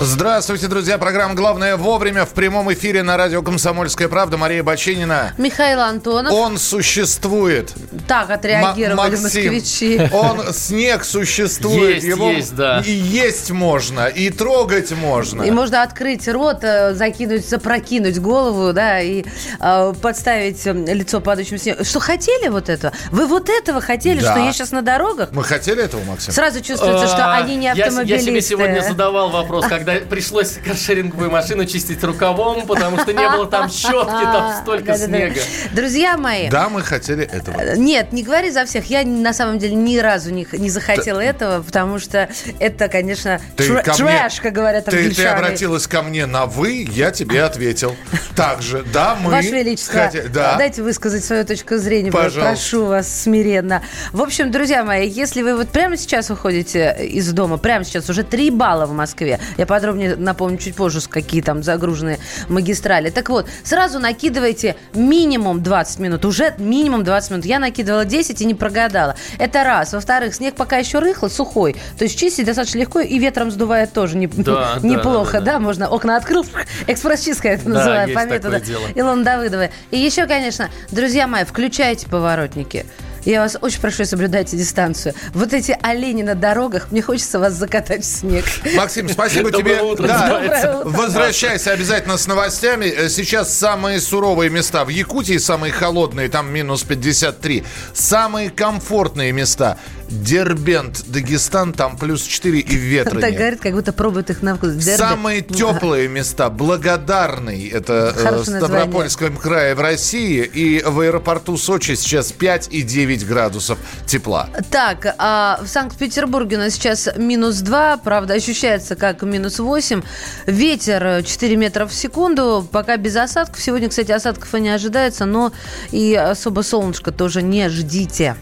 Здравствуйте, друзья. Программа «Главное вовремя» в прямом эфире на радио «Комсомольская правда». Мария Бачинина. Михаил Антонов. Он существует. Так отреагировали М- москвичи. Он, снег существует. Есть, Его есть, да. И есть можно, и трогать можно. И можно открыть рот, э, закинуть, запрокинуть голову, да, и э, подставить э, лицо падающим снегом. Что хотели вот это? Вы вот этого хотели, Да. что я сейчас на дорогах? Мы хотели этого, Максим? Сразу чувствуется, что А, они не я- автомобилисты. Я, себе сегодня задавал вопрос, когда пришлось каршеринговую машину чистить рукавом, потому что не было там щетки, там столько снега. Друзья мои, Да, мы хотели этого. Нет, не говори за всех. Я на самом деле ни разу не, не захотела этого, потому что это, конечно, трэш, как говорят Ты, ты англичане. обратилась ко мне на «вы», я тебе ответил. Также, да, мы... Ваше Величество, дайте высказать свою точку зрения. Пожалуйста. Прошу вас смиренно. В общем, друзья мои, если вы вот прямо сейчас выходите из дома, прямо сейчас уже 3 балла в Москве, я подробнее напомню чуть позже, какие там загруженные магистрали. Так вот, сразу накидывайте минимум 20 минут, уже минимум 20 минут. Я накидывала 10 и не прогадала. Это раз. Во-вторых, снег пока еще рыхлый, сухой. То есть чистить достаточно легко и ветром сдувает тоже не- Да, да, неплохо, да, да, да. Можно окна открыл, экспресс-чистка это Да, называют по методу. Илона Давыдова. И еще, конечно, друзья мои, включайте поворотники. Я вас очень прошу, соблюдайте дистанцию. Вот эти олени на дорогах, мне хочется вас закатать в снег. Максим, спасибо тебе. утро, Да. Возвращайся обязательно с новостями. Э, Сейчас самые суровые места в Якутии, самые холодные, там минус 53. Самые комфортные места. Дербент, Дагестан, там плюс 4 и ветра Так говорит, как будто пробует их на вкус. Дерби. Самые теплые места. Благодарный. Это э, в Хорошее название. Ставропольском крае в России. И в аэропорту Сочи сейчас 5 и 9 градусов тепла. Так, а в Санкт-Петербурге у нас сейчас минус 2, правда, ощущается как минус 8. Ветер э, 4 метра в секунду, пока без осадков. Сегодня, кстати, осадков и не ожидается, но и особо солнышко тоже не ждите.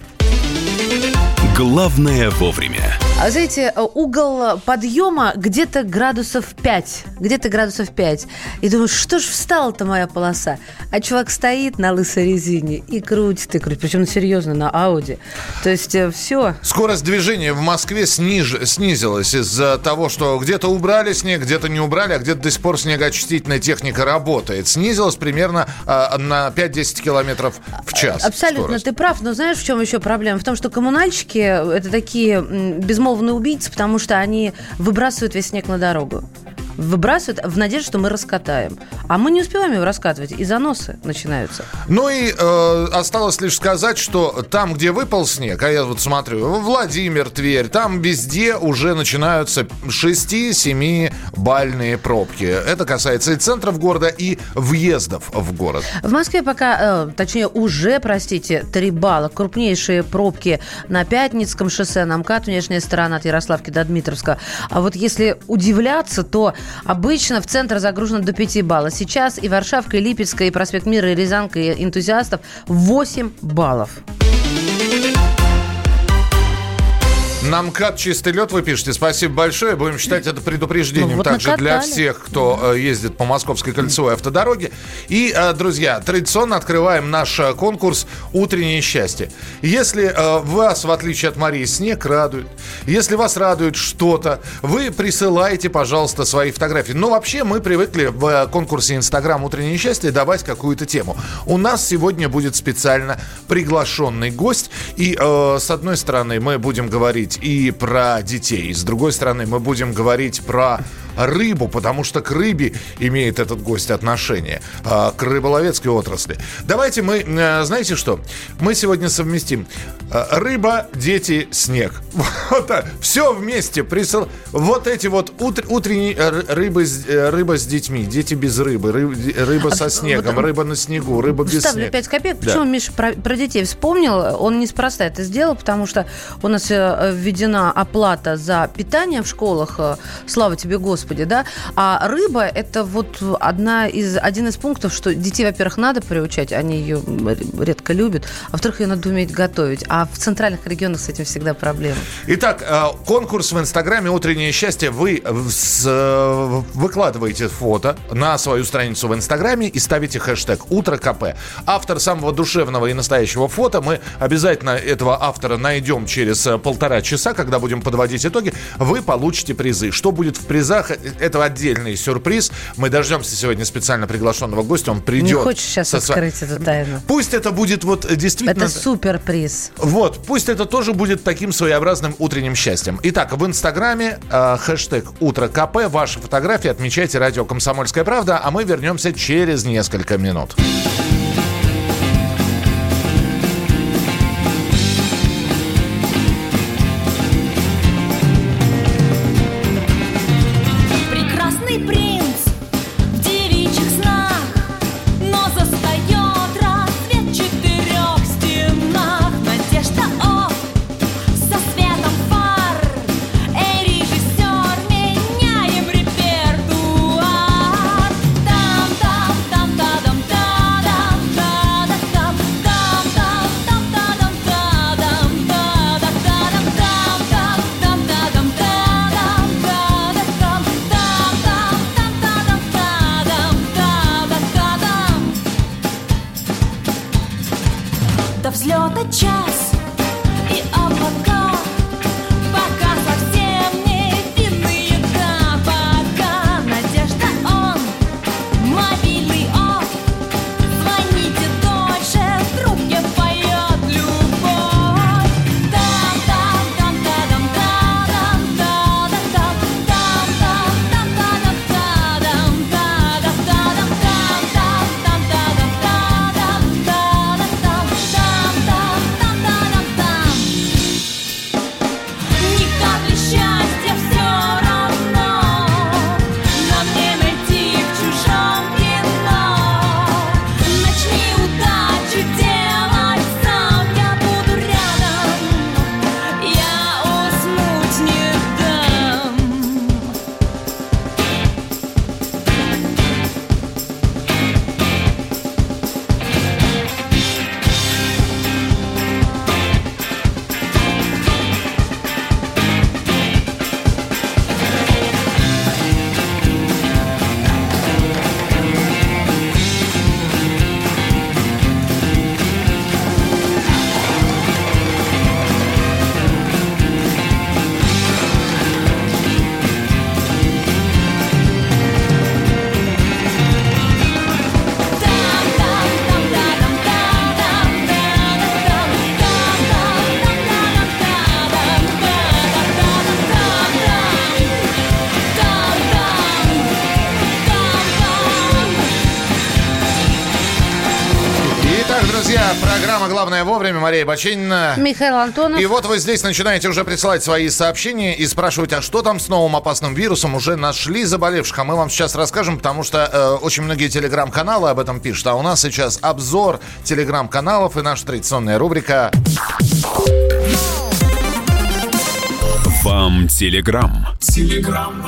Главное вовремя. А знаете, угол подъема где-то градусов 5. Где-то градусов 5. И думаю, что ж встала-то моя полоса? А чувак стоит на лысой резине и крутит, и крутит. Причем серьезно, на Ауди. То есть все. Скорость движения в Москве сниж- снизилась из-за того, что где-то убрали снег, где-то не убрали, а где-то до сих пор снегоочистительная техника работает. Снизилась примерно а, на 5-10 километров в час. Абсолютно, скорость. ты прав. Но знаешь, в чем еще проблема? В том, что коммунальщики это такие безмолвные убийцы, потому что они выбрасывают весь снег на дорогу. Выбрасывают в надежде, что мы раскатаем. А мы не успеваем его раскатывать, и заносы начинаются. Ну и э, осталось лишь сказать, что там, где выпал снег, а я вот смотрю, Владимир, Тверь, там везде уже начинаются 6-7 бальные пробки. Это касается и центров города, и въездов в город. В Москве пока, э, точнее, уже, простите, 3 балла. Крупнейшие пробки на Пятницком шоссе, на МКАД, внешняя сторона от Ярославки до Дмитровска. А вот если удивляться, то обычно в центр загружено до 5 баллов. Сейчас и Варшавка, и Липецкая, и проспект Мира, и Рязанка, и энтузиастов 8 баллов. На МКАД чистый лед вы пишете. Спасибо большое. Будем считать это предупреждением Ну, вот также для накатали. всех, кто э, ездит по Московской кольцевой автодороге. И, э, друзья, традиционно открываем наш э, конкурс «Утреннее счастье». Если вас, в отличие от Марии, снег радует, если вас радует что-то, вы присылайте, пожалуйста, свои фотографии. Но вообще мы привыкли в конкурсе Инстаграм «Утреннее счастье» давать какую-то тему. У нас сегодня будет специально приглашенный гость. И, с одной стороны, мы будем говорить и про детей, с другой стороны, мы будем говорить про рыбу, потому что к рыбе имеет этот гость отношение, э, к рыболовецкой отрасли. Давайте мы, э, знаете что, мы сегодня совместим э, рыба, дети, снег. Вот. Все вместе. Присыл... Вот эти вот утр- утренние э, ры- рыбы, э, рыба с детьми, дети без рыбы, ры- рыба со снегом, вот- рыба на снегу, рыба без снега. 5 копеек. Да. Почему Миша про, про детей вспомнил? Он неспроста это сделал, потому что у нас э, введена оплата за питание в школах. Слава тебе, Господи. Господи, да. А рыба – это вот одна из, один из пунктов, что детей, во-первых, надо приучать, они ее редко любят, а во-вторых, ее надо уметь готовить. А в центральных регионах с этим всегда проблемы. Итак, э, конкурс в Инстаграме «Утреннее счастье». Вы э, выкладываете фото на свою страницу в Инстаграме и ставите хэштег «Утро КП». Автор самого душевного и настоящего фото. Мы обязательно этого автора найдем через э, полтора часа, когда будем подводить итоги. Вы получите призы. Что будет в призах, это отдельный сюрприз. Мы дождемся сегодня специально приглашенного гостя. Он придет. Не хочешь сейчас со... открыть эту тайну? Пусть это будет вот действительно... Это суперприз. Вот, пусть это тоже будет таким своеобразным утренним счастьем. Итак, в Инстаграме э, хэштег «Утро КП». Ваши фотографии отмечайте радио «Комсомольская правда», а мы вернемся через несколько минут. Программа «Главное вовремя». Мария Бачинина. Михаил Антонов. И вот вы здесь начинаете уже присылать свои сообщения и спрашивать, а что там с новым опасным вирусом? Уже нашли заболевших? А мы вам сейчас расскажем, потому что э, очень многие телеграм-каналы об этом пишут. А у нас сейчас обзор телеграм-каналов и наша традиционная рубрика... Вам телеграм. Телеграм.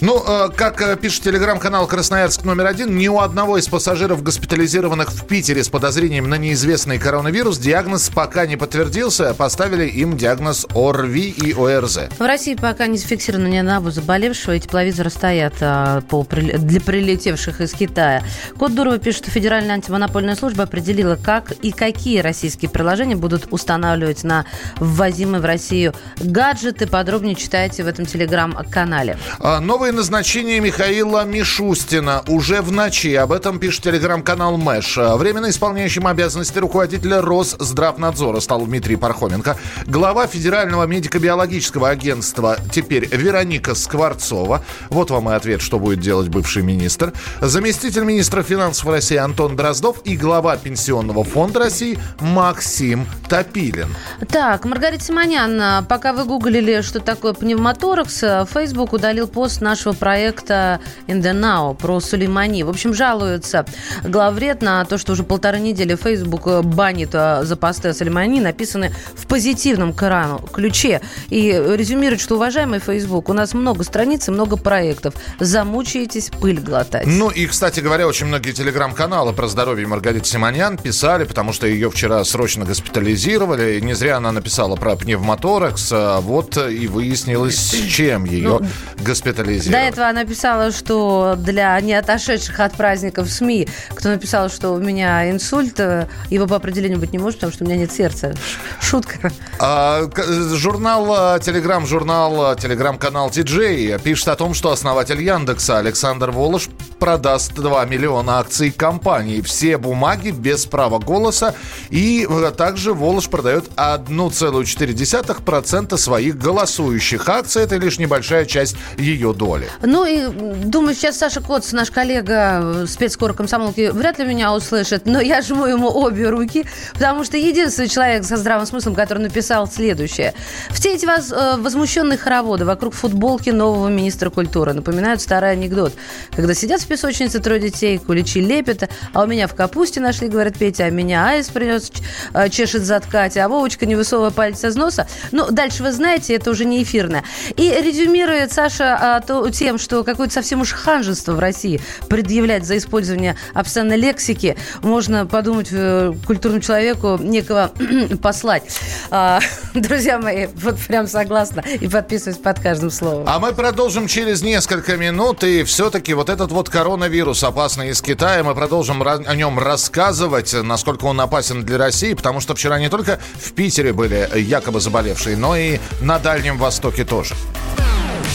Ну, э, как э, пишет телеграм-канал «Красноярск номер один», ни у одного из пассажиров, госпитализированных в Питере с подозрением на неизвестный коронавирус, диагноз пока не подтвердился. Поставили им диагноз ОРВИ и ОРЗ. В России пока не зафиксировано ни одного заболевшего, и тепловизоры стоят а, по, для прилетевших из Китая. Код Дурова пишет, что Федеральная антимонопольная служба определила, как и какие российские приложения будут устанавливать на ввозимые в Россию гаджеты. Подробнее читайте в этом телеграм-канале. А, новый Новое назначение Михаила Мишустина уже в ночи. Об этом пишет телеграм-канал Мэш. Временно исполняющим обязанности руководителя Росздравнадзора стал Дмитрий Пархоменко. Глава Федерального медико-биологического агентства теперь Вероника Скворцова. Вот вам и ответ, что будет делать бывший министр. Заместитель министра финансов России Антон Дроздов и глава Пенсионного фонда России Максим Топилин. Так, Маргарита Симонян, пока вы гуглили, что такое пневмоторакс, Facebook удалил пост наш нашего проекта In the Now про Сулеймани. В общем, жалуется главред на то, что уже полторы недели Facebook банит э, за посты о Сулеймани, написаны в позитивном Корану ключе. И резюмирует, что, уважаемый Facebook, у нас много страниц и много проектов. Замучаетесь пыль глотать. Ну и, кстати говоря, очень многие телеграм-каналы про здоровье Маргариты Симонян писали, потому что ее вчера срочно госпитализировали. Не зря она написала про пневмоторакс. а Вот и выяснилось, с чем ее Ну, госпитализировали. До этого она написала, что для не отошедших от праздников СМИ, кто написал, что у меня инсульт, э, его по определению быть не может, потому что у меня нет сердца. Шутка. А, к- журнал, телеграм-журнал, телеграм-канал TJ пишет о том, что основатель Яндекса Александр Волош продаст 2 миллиона акций компании. Все бумаги без права голоса. И э, также Волош продает 1,4% своих голосующих акций. Это лишь небольшая часть ее доли. Ну и думаю, сейчас Саша Коц, наш коллега, э, спецкор комсомолки, вряд ли меня услышит, но я жму ему обе руки, потому что единственный человек со здравым смыслом, который написал следующее. Все эти воз- э, возмущенные хороводы вокруг футболки нового министра культуры напоминают старый анекдот. Когда сидят в песочнице трое детей, куличи лепят, а у меня в капусте нашли, говорит Петя, а меня Аис принес, э, чешет зад Катя, а Вовочка не высовывая палец из носа. Ну, дальше вы знаете, это уже не эфирное. И резюмирует Саша а, то- тем, что какое-то совсем уж ханжество в России предъявлять за использование обсценной лексики. Можно подумать, э, культурному человеку некого послать. А, друзья мои, вот прям согласна и подписываюсь под каждым словом. А мы продолжим через несколько минут. И все-таки вот этот вот коронавирус опасный из Китая. Мы продолжим о нем рассказывать, насколько он опасен для России. Потому что вчера не только в Питере были якобы заболевшие, но и на Дальнем Востоке тоже.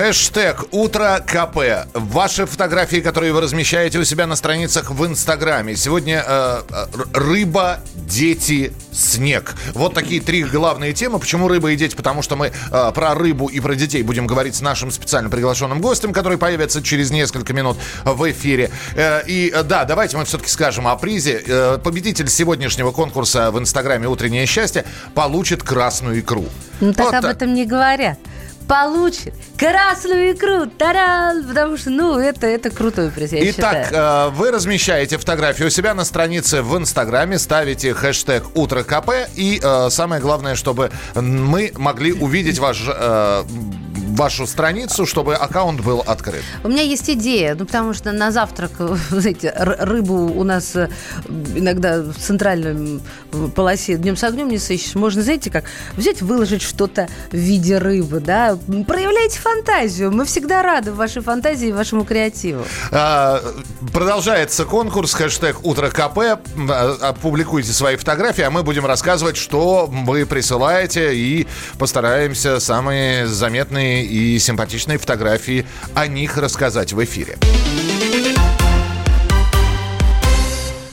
Хэштег «Утро КП». Ваши фотографии, которые вы размещаете у себя на страницах в Инстаграме. Сегодня э, э, рыба, дети, снег. Вот такие три главные темы. Почему рыба и дети? Потому что мы э, про рыбу и про детей будем говорить с нашим специально приглашенным гостем, который появится через несколько минут в эфире. Э, и э, да, давайте мы все-таки скажем о призе. Э, победитель сегодняшнего конкурса в Инстаграме «Утреннее счастье» получит красную икру. Ну так Вот об так. этом не говорят. Получит красную икру, таран, потому что, ну, это, это крутой приз, я Итак, считаю. э, вы размещаете фотографию у себя на странице в Инстаграме, ставите хэштег «Утро КП» и э, самое главное, чтобы мы могли увидеть ваш, э, вашу страницу, чтобы аккаунт был открыт. У меня есть идея, ну, потому что на завтрак, знаете, рыбу у нас э, иногда в центральном э, полосе днем с огнем не сыщешь. Можно, знаете, как взять, выложить что-то в виде рыбы, да? Проявляйте фантазию. Мы всегда рады вашей фантазии и вашему креативу. Э, Продолжается конкурс, хэштег «Утро КП». Э, Опубликуйте свои фотографии, а мы будем рассказывать, что вы присылаете, и постараемся самые заметные и симпатичные фотографии о них рассказать в эфире.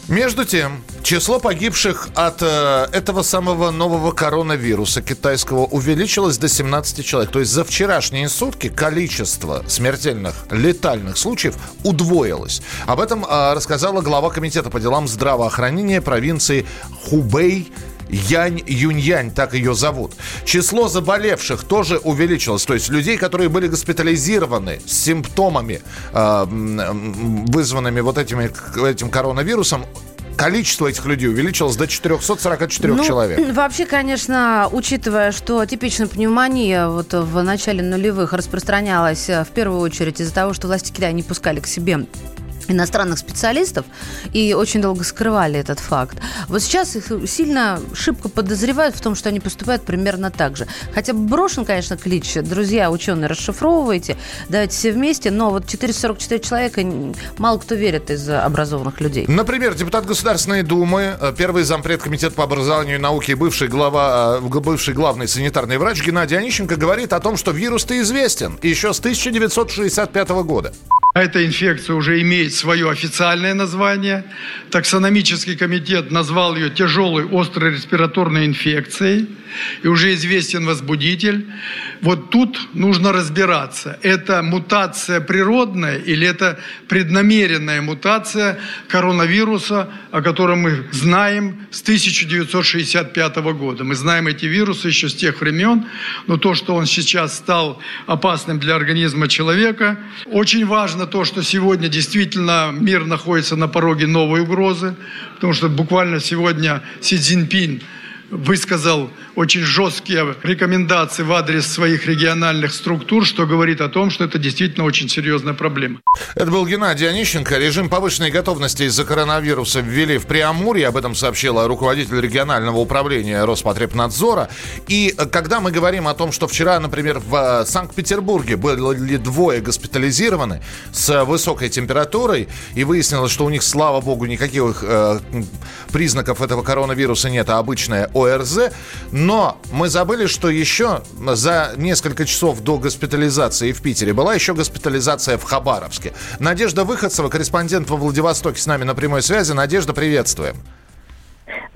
Между тем, число погибших от э, этого самого нового коронавируса китайского увеличилось до 17 человек. То есть за вчерашние сутки количество смертельных летальных случаев удвоилось. Об этом э, рассказала глава комитета по делам здравоохранения провинции Хубей Янь Юньянь, так ее зовут. Число заболевших тоже увеличилось. То есть людей, которые были госпитализированы с симптомами, м, вызванными вот этими, этим коронавирусом, количество этих людей увеличилось до 444 Ну, человек. Вообще, конечно, учитывая, что типичная пневмония вот в начале нулевых распространялась э, в первую очередь из-за того, что власти Китая не пускали к себе иностранных специалистов и очень долго скрывали этот факт. Вот сейчас их сильно шибко подозревают в том, что они поступают примерно так же. Хотя брошен, конечно, клич. Друзья, ученые, расшифровывайте, давайте все вместе. Но вот 444 человека мало кто верит из образованных людей. Например, депутат Государственной Думы, э, первый зампред комитета по образованию и науке и бывший, глава, э, бывший главный санитарный врач Геннадий Онищенко говорит о том, что вирус-то известен еще с 1965 года. Эта инфекция уже имеет свое официальное название. Таксономический комитет назвал ее тяжелой острой респираторной инфекцией. И уже известен возбудитель. Вот тут нужно разбираться. Это мутация природная или это преднамеренная мутация коронавируса, о котором мы знаем с 1965 года. Мы знаем эти вирусы еще с тех времен, но то, что он сейчас стал опасным для организма человека, очень важно то, что сегодня действительно мир находится на пороге новой угрозы, потому что буквально сегодня Си Цзиньпин высказал очень жесткие рекомендации в адрес своих региональных структур, что говорит о том, что это действительно очень серьезная проблема. Это был Геннадий Онищенко. Режим повышенной готовности из-за коронавируса ввели в Приамурье. Об этом сообщила руководитель регионального управления Роспотребнадзора. И э, когда мы говорим о том, что вчера, например, в э, Санкт-Петербурге были двое госпитализированы с высокой температурой, и выяснилось, что у них, слава богу, никаких э, признаков этого коронавируса нет, а обычная ОРЗ. Но мы забыли, что еще за несколько часов до госпитализации в Питере была еще госпитализация в Хабаровске. Надежда Выходцева, корреспондент во Владивостоке, с нами на прямой связи. Надежда, приветствуем.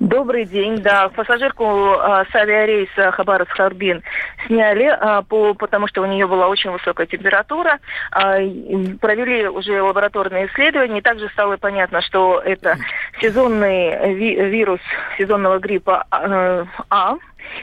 Добрый день, да. Пассажирку а, с авиарейса Хабаровск-Харбин сняли, а, по, потому что у нее была очень высокая температура. А, провели уже лабораторные исследования. И также стало понятно, что это сезонный ви- вирус сезонного гриппа а, А.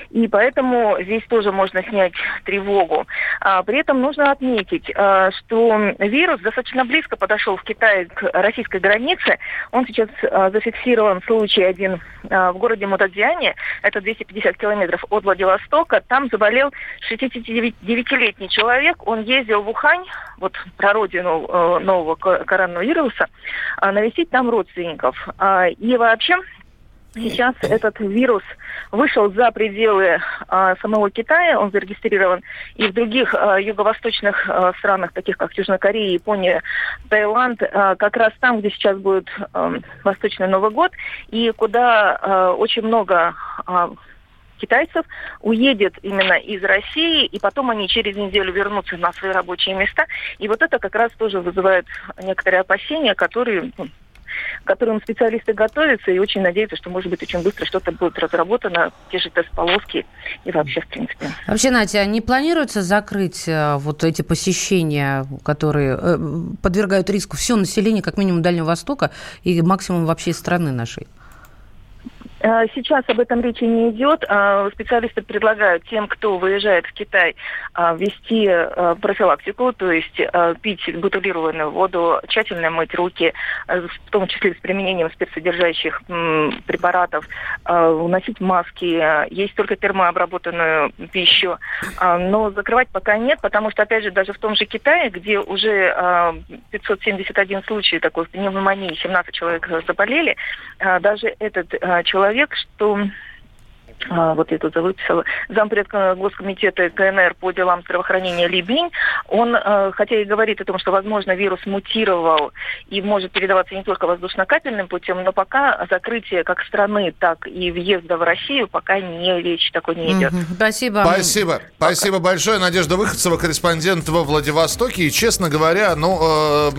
И поэтому здесь тоже можно снять тревогу. А, при этом нужно отметить, а, что вирус достаточно близко подошел в Китае к российской границе. Он сейчас а, зафиксирован случай один а, в городе Мутадзиане, это 250 километров от Владивостока. Там заболел 69-летний человек. Он ездил в Ухань, вот про родину э, нового ко- коронавируса, а, навестить там родственников. А, И вообще Сейчас этот вирус вышел за пределы а, самого Китая, он зарегистрирован и в других а, юго-восточных а, странах, таких как Южная Корея, Япония, Таиланд, а, как раз там, где сейчас будет а, Восточный Новый год, и куда а, очень много а, китайцев уедет именно из России, и потом они через неделю вернутся на свои рабочие места. И вот это как раз тоже вызывает некоторые опасения, которые ну, к которым специалисты готовятся и очень надеются, что, может быть, очень быстро что-то будет разработано, те же тест-полоски и вообще, в принципе. Вообще, Натя, не планируется закрыть э, вот эти посещения, которые э, подвергают риску все население, как минимум Дальнего Востока и максимум вообще страны нашей? Э, Сейчас об этом речи не идет. А, Специалисты предлагают тем, кто выезжает в Китай, ввести а, профилактику, то есть пить бутылированную воду, тщательно мыть руки, в том числе с применением спецсодержащих м, препаратов, носить маски, есть только термообработанную пищу. Но закрывать пока нет, потому что, опять же, даже в том же Китае, где уже а, 571 случай такой пневмонии, 17 человек заболели, даже этот а, человек, что вот я тут выписала, зампред э, Госкомитета КНР по делам здравоохранения Ли Бинь, он, э, хотя и говорит о том, что, возможно, вирус мутировал и может передаваться не только воздушно-капельным путем, но пока закрытие как страны, так и въезда в Россию пока не речь такой не идет. Мгм. Спасибо. Спасибо. Спасибо большое. Надежда Выходцева, корреспондент во Владивостоке. И, честно говоря, ну,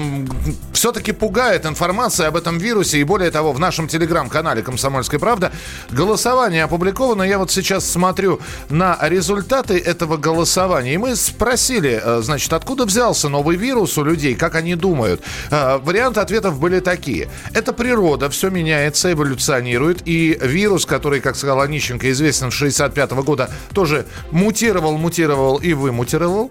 все-таки пугает информация об этом вирусе. И более того, в нашем телеграм-канале «Комсомольская правда» голосование опубликовано. Я вот сейчас смотрю на результаты этого голосования. И мы спросили, э, значит, откуда взялся новый вирус у людей, как они думают. Э, Варианты ответов были такие. Это природа, все меняется, эволюционирует. И вирус, который, как сказал Онищенко, известен с 65 года, тоже мутировал, мутировал и вымутировал.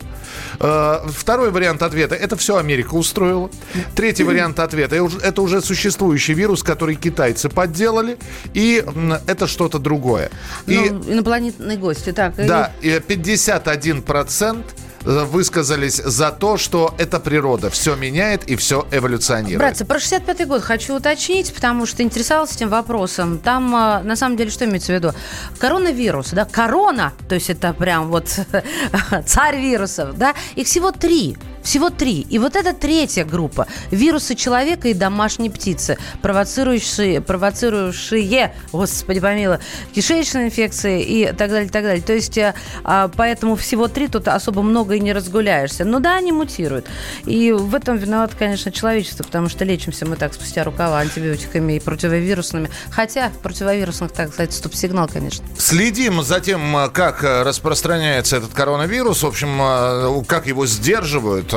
Э, Второй вариант ответа – это все Америка устроила. Третий вариант ответа – это уже существующий вирус, который китайцы подделали. И это что-то другое. И Ну, инопланетные гости. Так, и- да, и 51% э, высказались за то, что это природа. Все меняет и все эволюционирует. Братцы, про 65-й год хочу уточнить, потому что интересовался этим вопросом. Там, а, на самом деле, что имеется в виду? Коронавирус, да, корона, то есть это прям вот царь вирусов, да, их всего три. Всего три. И вот это третья группа. Вирусы человека и домашней птицы, провоцирующие, провоцирующие господи помилуй, кишечные инфекции и так далее, так далее. То есть, э, а, поэтому всего три, тут особо много и не разгуляешься. Но да, они мутируют. И в этом виноват, конечно, человечество, потому что лечимся мы так спустя рукава антибиотиками и противовирусными. Хотя противовирусных, так сказать, стоп-сигнал, конечно. Следим за тем, э, как э, распространяется этот коронавирус, в общем, как его сдерживают,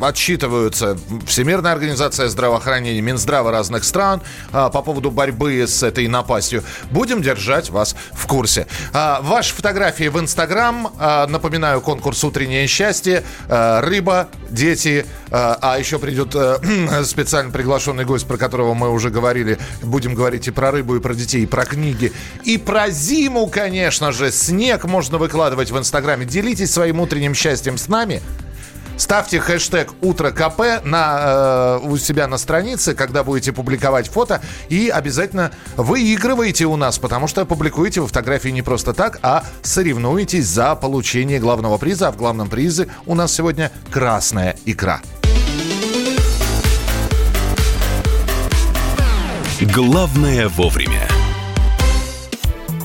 отчитываются Всемирная организация здравоохранения, Минздрава разных стран э, по поводу борьбы с этой напастью. Будем держать вас в курсе. А, Ваши фотографии в Инстаграм. Напоминаю, конкурс «Утреннее счастье». Рыба, дети. А еще придет э, специально приглашенный гость, про которого мы уже говорили. Будем говорить и про рыбу, и про детей, и про книги. И про зиму, конечно же. Снег можно выкладывать в Инстаграме. Делитесь своим утренним счастьем с нами. Ставьте хэштег «Утро КП» на, э, у себя на странице, когда будете публиковать фото. И обязательно выигрывайте у нас, потому что публикуете вы фотографии не просто так, а соревнуетесь за получение главного приза. А в главном призе у нас сегодня красная икра. Главное вовремя.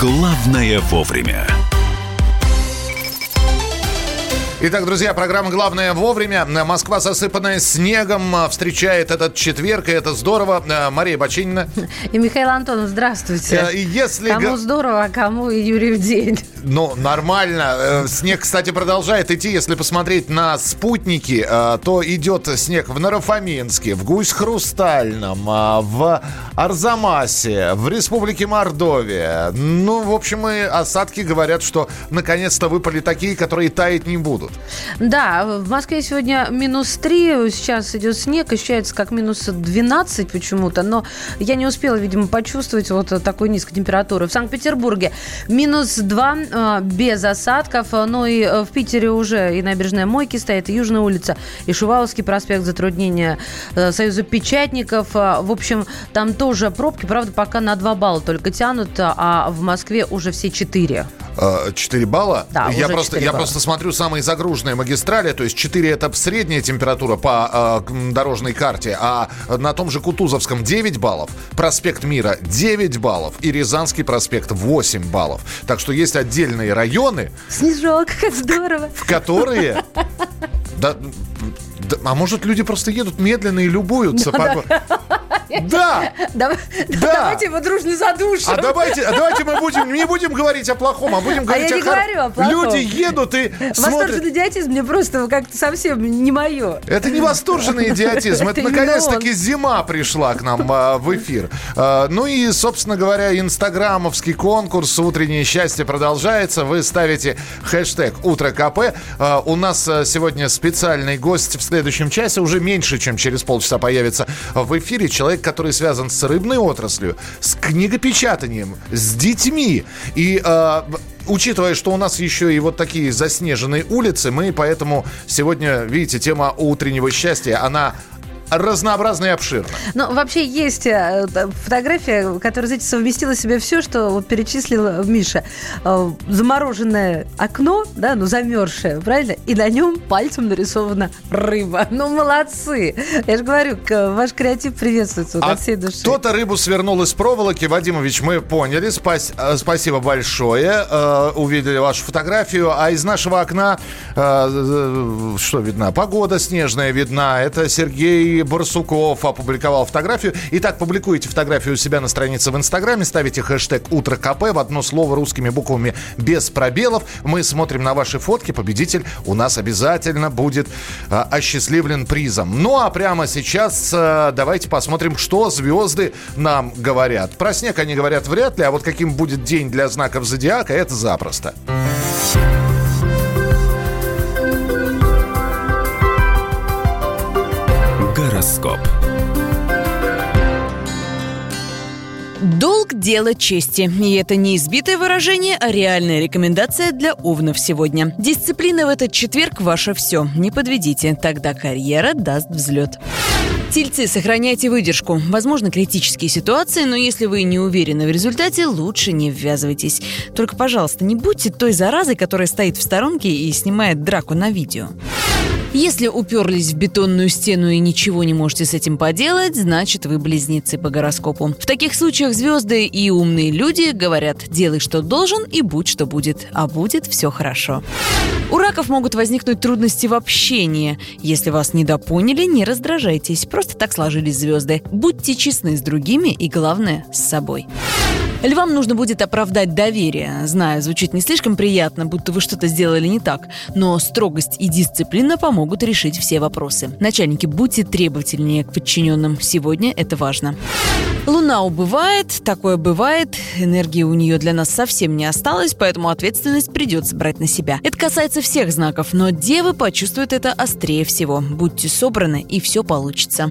«Главное вовремя». Итак, друзья, программа «Главное вовремя». Москва, засыпанная снегом, встречает этот четверг, и это здорово. Э, Мария Бочинина. И Михаил Антонов, здравствуйте. Э, если Кому здорово, а кому и Юрий в день. Ну, нормально. Э, Снег, кстати, продолжает идти. Если посмотреть на спутники, э, то идет снег в Нарафаминске, в Гусь-Хрустальном, а, в Арзамасе, в Республике Мордовия. Ну, в общем, и осадки говорят, что наконец-то выпали такие, которые таять не будут. Да, в Москве сегодня минус 3, сейчас идет снег, ощущается как минус 12 почему-то, но я не успела, видимо, почувствовать вот такой низкой температуры. В Санкт-Петербурге минус 2, э, без осадков, ну и э, в Питере уже и набережная Мойки стоит, и Южная улица, и Шуваловский проспект, затруднения э, Союза печатников. Э, В общем, там тоже пробки, правда, пока на 2 балла только тянут, а в Москве уже все 4. 4 балла? Да, я просто, 4 я балла. просто смотрю самые загруженные магистрали, то есть 4 это средняя температура по э, дорожной карте, а на том же Кутузовском 9 баллов, проспект Мира 9 баллов и Рязанский проспект 8 баллов. Так что есть отдельные районы, Снежок, как здорово. в которые... Да, да, а может, люди просто едут медленно и любуются? Да, По- Да! Давай- Давайте его дружно задушим. А давайте, а давайте мы будем, не будем говорить о плохом, а будем А говорить я о не хоро- говорю о плохом. Люди едут и смотрят. Восторженный идиотизм мне просто как-то совсем не мое. Это не восторженный идиотизм. Это, наконец-таки зима пришла к нам а, в эфир. Ну и, собственно говоря, инстаграмовский конкурс «Утреннее счастье» продолжается. Вы ставите хэштег «Утро КП». У нас сегодня специальный гость в следующем часе. Уже меньше, чем через полчаса появится в эфире. Человек, который связан с рыбной отраслью, с книгопечатанием, с детьми. И... а, Учитывая, что у нас еще и вот такие заснеженные улицы, мы поэтому сегодня, видите, тема утреннего счастья, она разнообразна и обширна. Ну, вообще есть э, т- фотография, которая, знаете, совместила в себе все, что вот перечислил Миша. Э, Замороженное окно, да, ну, замерзшее, правильно? И на нем пальцем нарисована рыба. Ну, молодцы. Я же говорю, ваш креатив приветствуется вот А от всей души. кто-то рыбу свернул из проволоки. Вадимович, мы поняли. Спас- э, спасибо большое. Э, увидели вашу фотографию. А из нашего окна э, э, что видна? Погода снежная видна. Это Сергей Дмитрий Барсуков опубликовал фотографию. Итак, публикуйте фотографию у себя на странице в Инстаграме, ставите хэштег «Утро КП» в одно слово русскими буквами без пробелов. Мы смотрим на ваши фотки. Победитель у нас обязательно будет а, осчастливлен призом. Ну а прямо сейчас а, давайте посмотрим, что звезды нам говорят. Про снег они говорят вряд ли, а вот каким будет день для знаков зодиака, это запросто. Гороскоп. Долг – дело чести. И это не избитое выражение, а реальная рекомендация для овнов сегодня. Дисциплина в этот четверг – ваше все. Не подведите, тогда карьера даст взлет. Тельцы, сохраняйте выдержку. Возможно, критические ситуации, но если вы не уверены в результате, лучше не ввязывайтесь. Только, пожалуйста, не будьте той заразой, которая стоит в сторонке и снимает драку на видео. Если уперлись в бетонную стену и ничего не можете с этим поделать, значит вы близнецы по гороскопу. В таких случаях звезды и умные люди говорят «делай, что должен, и будь, что будет». А будет все хорошо. У раков могут возникнуть трудности в общении. Если вас недопоняли, не раздражайтесь. Просто так сложились звезды. Будьте честны с другими и, главное, с собой. Львам нужно будет оправдать доверие. Знаю, звучит не слишком приятно, будто вы что-то сделали не так. Но строгость и дисциплина помогут решить все вопросы. Начальники, будьте требовательнее к подчиненным. Сегодня это важно. Луна убывает, такое бывает. Энергии у нее для нас совсем не осталось, поэтому ответственность придется брать на себя. Это касается всех знаков, но девы почувствуют это острее всего. Будьте собраны, и все получится.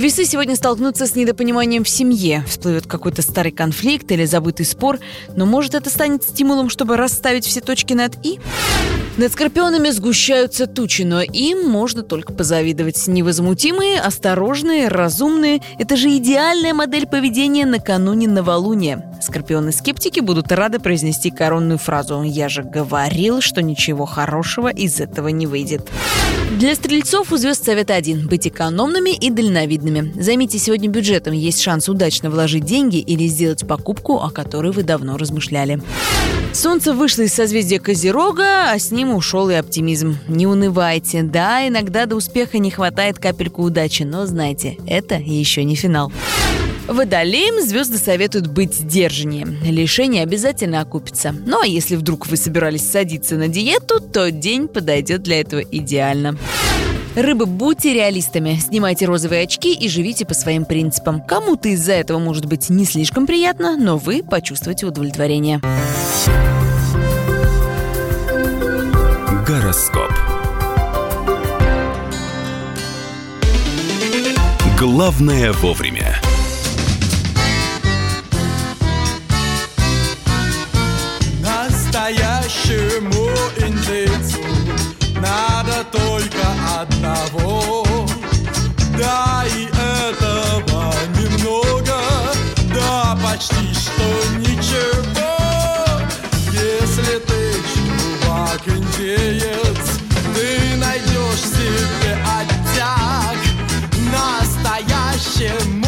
Весы сегодня столкнутся с недопониманием в семье. Всплывет какой-то старый конфликт или забытый спор, но может это станет стимулом, чтобы расставить все точки над «и»? Над скорпионами сгущаются тучи, но им можно только позавидовать. Невозмутимые, осторожные, разумные – это же идеальная модель поведения накануне новолуния. Скорпионы-скептики будут рады произнести коронную фразу «Я же говорил, что ничего хорошего из этого не выйдет». Для стрельцов у звезд совет один – быть экономными и дальновидными. Займите сегодня бюджетом, есть шанс удачно вложить деньги или сделать покупку, о которой вы давно размышляли. Солнце вышло из созвездия Козерога, а с ним ушел и оптимизм. Не унывайте. Да, иногда до успеха не хватает капельку удачи, но знайте, это еще не финал. Водолеям звезды советуют быть сдержаннее. Лишение обязательно окупится. Ну а если вдруг вы собирались садиться на диету, то день подойдет для этого идеально. Рыбы, будьте реалистами, снимайте розовые очки и живите по своим принципам. Кому-то из-за этого может быть не слишком приятно, но вы почувствуете удовлетворение. Гороскоп. Главное вовремя. Одного. Да и этого немного, да почти что ничего. Если ты чувак индеец, ты найдешь себе оттяг. Настоящему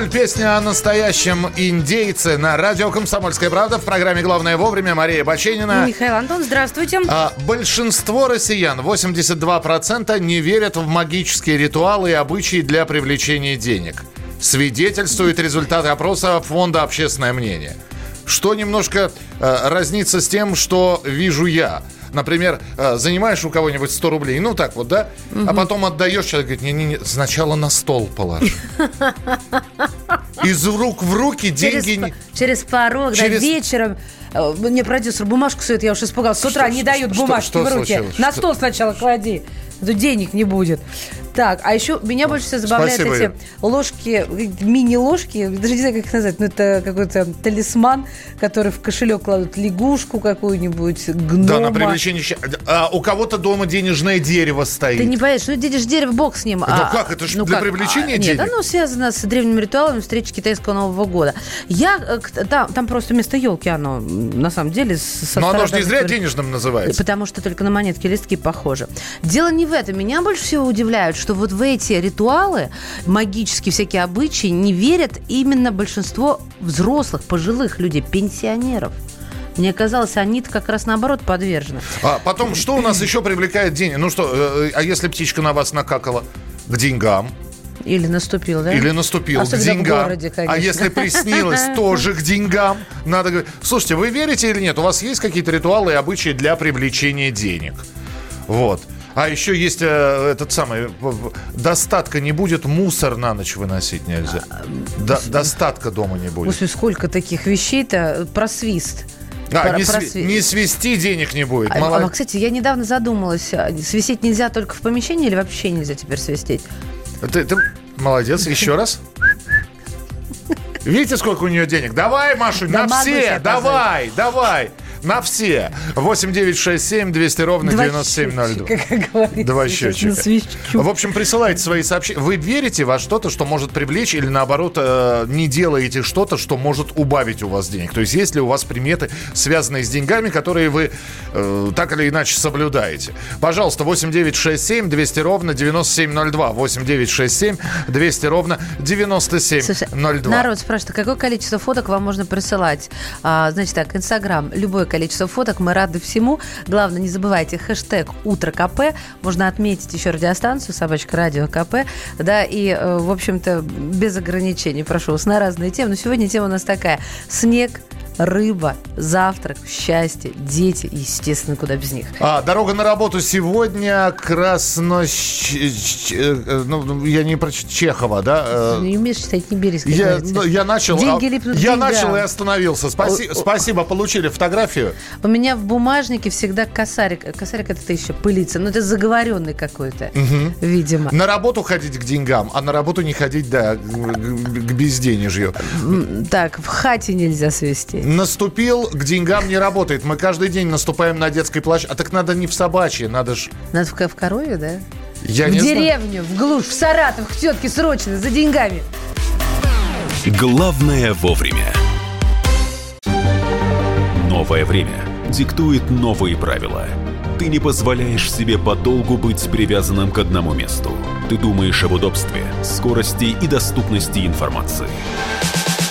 2.0. Песня о настоящем индейце на радио «Комсомольская правда» в программе «Главное вовремя» Мария Баченина. Михаил Антон, здравствуйте. А, большинство россиян, 82%, не верят в магические ритуалы и обычаи для привлечения денег. Свидетельствует результаты опроса Фонда «Общественное мнение». Что немножко э, разнится с тем, что вижу я. Например, э, занимаешь у кого-нибудь 100 рублей, ну так вот, да? А потом отдаешь, человек говорит, не-не-не, сначала на стол положи. Из рук в руки деньги... Через, порог, да, вечером. Э, Мне продюсер бумажку сует, я уж испугалась. С утра Что- не что- дают что- бумажки в руки. случилось? На стол сначала клади. А денег не будет. Так, а еще меня больше всего забавляют Спасибо, эти ложки, мини-ложки, даже не знаю, как их назвать, но это какой-то талисман, который в кошелек кладут лягушку какую-нибудь, гнома. Да, на привлечение. А у кого-то дома денежное дерево стоит. Ты не понимаешь, ну видишь, дерево, бог с ним. Да как, это ж для привлечения А, денег. Нет, оно связано с древними ритуалами встречи китайского Нового года. Я, э, там, там просто вместо елки оно, на самом деле, со Но оно же не зря денежным называется. Потому что только на монетке листки похожи. Дело не в этом. Меня больше всего удивляет, что вот в эти ритуалы, магические всякие обычаи, не верят именно большинство взрослых, пожилых людей, пенсионеров. Мне казалось, они как раз наоборот подвержены. А потом, что у нас еще привлекает деньги? Ну что, э, а если птичка на вас накакала? К деньгам. Или наступил, да? Или наступил Особенно к деньгам. в городе, а конечно. если приснилось, тоже к деньгам. Надо говорить. Слушайте, вы верите или нет? У вас есть какие-то ритуалы и обычаи для привлечения денег? Вот. А еще есть э, этот самый, в- достатка не будет, мусор на ночь выносить нельзя. До- достатка дома не будет. Господи, сколько таких вещей-то про свист. А, Про- не, про сви- не свести денег не будет. А, Молодец. а, кстати, я недавно задумалась, а, свистеть нельзя только в помещении или вообще нельзя теперь свистеть? Ты, ты молодец. Еще раз. Видите, сколько у нее денег? Давай, Маша, Да на все. Давай, давай. На все. 8 9 6 7 200 ровно Два 9702. счетчика, как говорится, Два счетчика. В общем, присылайте свои сообщения. Вы верите во что-то, что может привлечь, или наоборот, э, не делаете что-то, что может убавить у вас денег? То есть, есть ли у вас приметы, связанные с деньгами, которые вы э, так или иначе соблюдаете? Пожалуйста, 8 9 6 7 200 ровно 9702. 8 9 6 7 200 ровно 9702. Народ спрашивает, какое количество фоток вам можно присылать? А, значит так, Инстаграм, любое количество фоток, мы рады всему. Главное, не забывайте хэштег «Утро КП». Можно отметить еще радиостанцию «Собачка Радио КП». Да, и, э, в общем-то, без ограничений, прошу вас, на разные темы. Но сегодня тема у нас такая. Снег, рыба, завтрак, счастье, дети, естественно, куда без них. А, дорога на работу сегодня красно... э, Ну, я не про Чехова, да? э, Не умеешь читать, не берись, Я, ну, я начал, Деньги а, липнут к я деньгам. начал и остановился. Спаси- О- спасибо, получили фотографию. У меня в бумажнике всегда косарик. Косарик это еще пылится. Но это заговоренный какой-то, Мгм. видимо. На работу ходить к деньгам, а на работу не ходить, да, к, безденежью. Так, в хате нельзя свести. Наступил, к деньгам не работает. Мы каждый день наступаем на детской площадке. А так надо не в собачье, надо ж... Надо в, в корове, да? Я в не знаю. деревню, в глушь, в Саратов, к тетке срочно, за деньгами. Главное вовремя. Новое время диктует новые правила. Ты не позволяешь себе подолгу быть привязанным к одному месту. Ты думаешь об удобстве, скорости и доступности информации.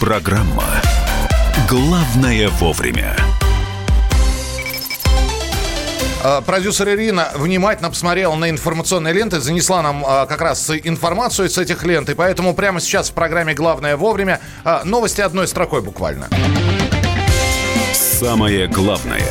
Программа «Главное вовремя». А, Продюсер Ирина внимательно посмотрела на информационные ленты, занесла нам а, как раз информацию с этих лент, и поэтому прямо сейчас в программе «Главное вовремя» а, новости одной строкой буквально. Самое главное.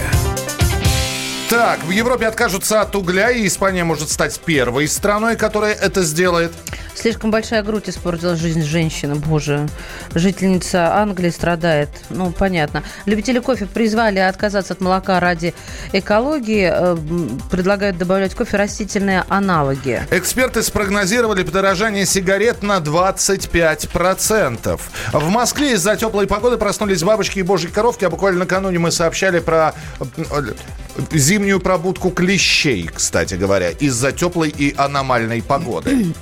Так, в Европе откажутся от угля, и Испания может стать первой страной, которая это сделает. Слишком большая грудь испортила жизнь женщины. Боже, жительница Англии страдает. Ну, понятно. Любители кофе призвали отказаться от молока ради экологии. Э, Предлагают добавлять в кофе растительные аналоги. Эксперты спрогнозировали подорожание сигарет на 25%. В Москве из-за теплой погоды проснулись бабочки и божьи коровки, а буквально накануне мы сообщали про э, зимнюю пробудку клещей, кстати говоря, из-за теплой и аномальной погоды.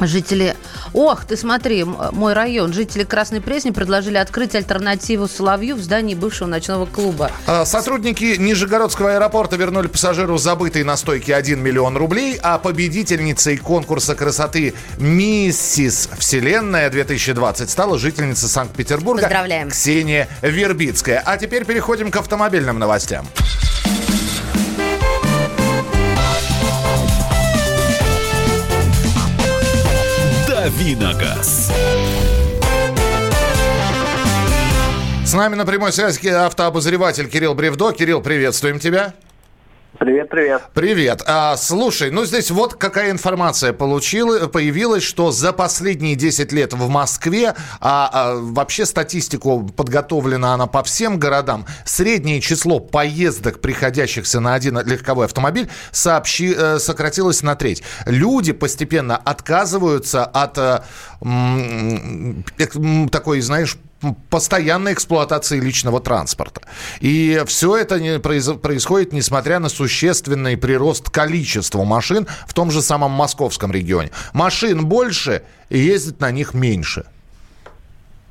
Жители... Ох, ты смотри, мой район. Жители Красной Пресни предложили открыть альтернативу Соловью в здании бывшего ночного клуба. А, Сотрудники Нижегородского аэропорта вернули пассажиру забытый на стойке 1 миллион рублей, а победительницей конкурса красоты «Миссис Вселенная-2020» стала жительница Санкт-Петербурга Поздравляем. Ксения Вербицкая. А теперь переходим к автомобильным новостям. Давиногаз. С нами на прямой связи автообозреватель Кирилл Бревдо. Кирилл, приветствуем тебя. Привет, привет. Привет. А, слушай, ну здесь вот какая информация получила, появилась, что за последние 10 лет в Москве, а, а, вообще статистику подготовлена она по всем городам, среднее число поездок, приходящихся на один легковой автомобиль, сообщи, э, сократилось на треть. Люди постепенно отказываются от э, м, м, такой, знаешь, постоянной эксплуатации личного транспорта. И все это не произ- происходит, несмотря на существенный прирост количества машин в том же самом московском регионе. Машин больше, и ездит на них меньше.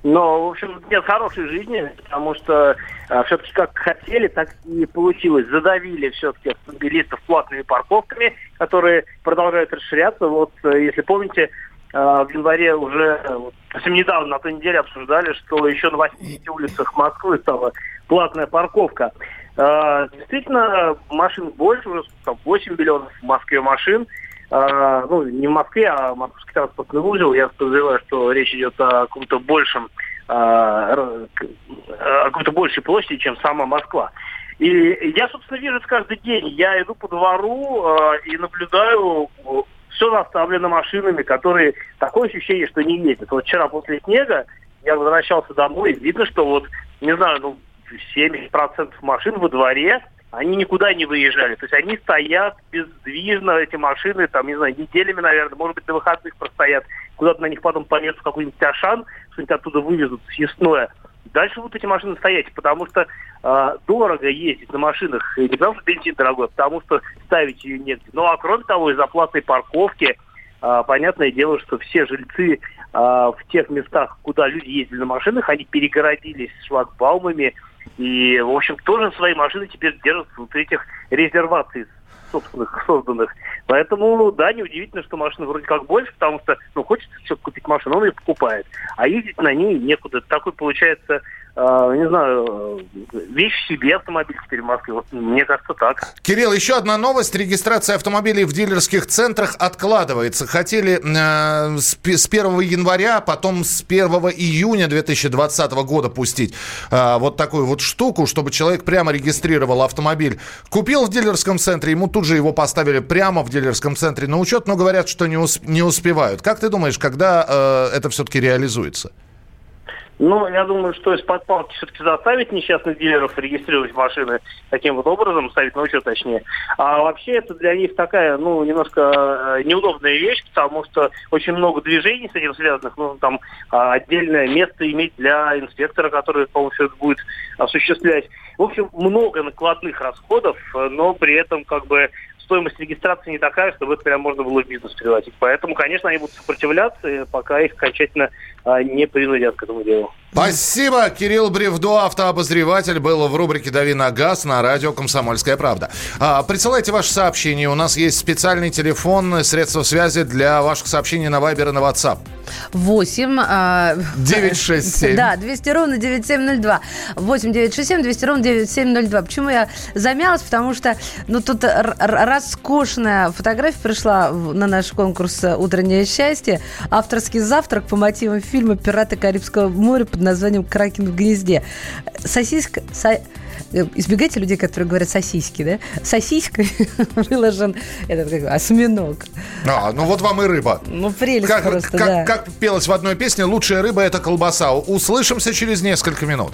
Но, в общем, нет хорошей жизни, потому что все-таки как хотели, так и получилось. Задавили все-таки автомобилистов платными парковками, которые продолжают расширяться. Вот, э, если помните, в январе уже, э, совсем недавно, на той неделе обсуждали, что еще на 80 улицах Москвы стала платная парковка. Э, Действительно, машин больше, уже там 8 миллионов в Москве машин. Э, Ну, не в Москве, а московский транспортный узел. Я подозреваю, что речь идет о каком-то большем, э, о какой-то большей площади, чем сама Москва. И я, собственно, вижу это каждый день. Я иду по двору э, и наблюдаю все заставлено машинами, которые такое ощущение, что не ездят. Вот вчера после снега я возвращался домой, и видно, что вот, не знаю, ну, 70% машин во дворе, они никуда не выезжали. То есть они стоят бездвижно, эти машины, там, не знаю, неделями, наверное, может быть, до выходных простоят. Куда-то на них потом полезут какой-нибудь Ашан, что-нибудь оттуда вывезут съестное. Дальше будут эти машины стоять, потому что э, дорого ездить на машинах, не потому что бензин дорогой, а потому что ставить ее негде. Ну а кроме того, из-за платной парковки, э, понятное дело, что все жильцы э, в тех местах, куда люди ездили на машинах, они перегородились шлагбаумами, и, в общем, тоже свои машины теперь держат внутри этих резерваций собственных, созданных. Поэтому, да, неудивительно, что машины вроде как больше, потому что, ну, хочется все купить машину, он ее покупает. А ездить на ней некуда. Такой, получается, не знаю, э, вещь себе автомобиль теперь в Москве. Вот, мне кажется, так. Кирилл, еще одна новость. Регистрация автомобилей в дилерских центрах откладывается. Хотели э, с, с 1 января, потом с 1 июня 2020 года пустить э, вот такую вот штуку, чтобы человек прямо регистрировал автомобиль. Купил в дилерском центре, ему тут же его поставили прямо в дилерском центре на учет, но говорят, что не, усп- не успевают. Как ты думаешь, когда э, это все-таки реализуется? Ну, я думаю, что из-под палки все-таки заставить несчастных дилеров регистрировать машины таким вот образом, ставить на учет точнее. А вообще это для них такая, ну, немножко э, неудобная вещь, потому что очень много движений с этим связанных. Нужно там а, отдельное место иметь для инспектора, который, по-моему, все это будет осуществлять. В общем, много накладных расходов, э, но при этом как бы стоимость регистрации не такая, чтобы это прям можно было в бизнес превратить. Поэтому, конечно, они будут сопротивляться, пока их окончательно а, не принудят к этому делу. Спасибо. Кирилл Бревдо, автообозреватель, был в рубрике «Дави на газ» на радио «Комсомольская правда». А, присылайте ваши сообщения. У нас есть специальный телефон, средства связи для ваших сообщений на Вайбер и на WhatsApp. 8... а, 967. Да, 200 ровно 9702. 8 967 200 ровно 9702. Почему я замялась? Потому что, ну, тут р- р- роскошная фотография пришла на наш конкурс «Утреннее счастье». Авторский завтрак по мотивам фильма «Пираты Карибского моря» под названием «Кракен в гнезде». Сосиска... со- э, избегайте людей, которые говорят сосиски, да? Сосиской выложен этот как, осьминог. А, ну вот вам и рыба. Ну, прелесть Как, просто, как- да. как пелось в одной песне, лучшая рыба – это колбаса. Услышимся через несколько минут.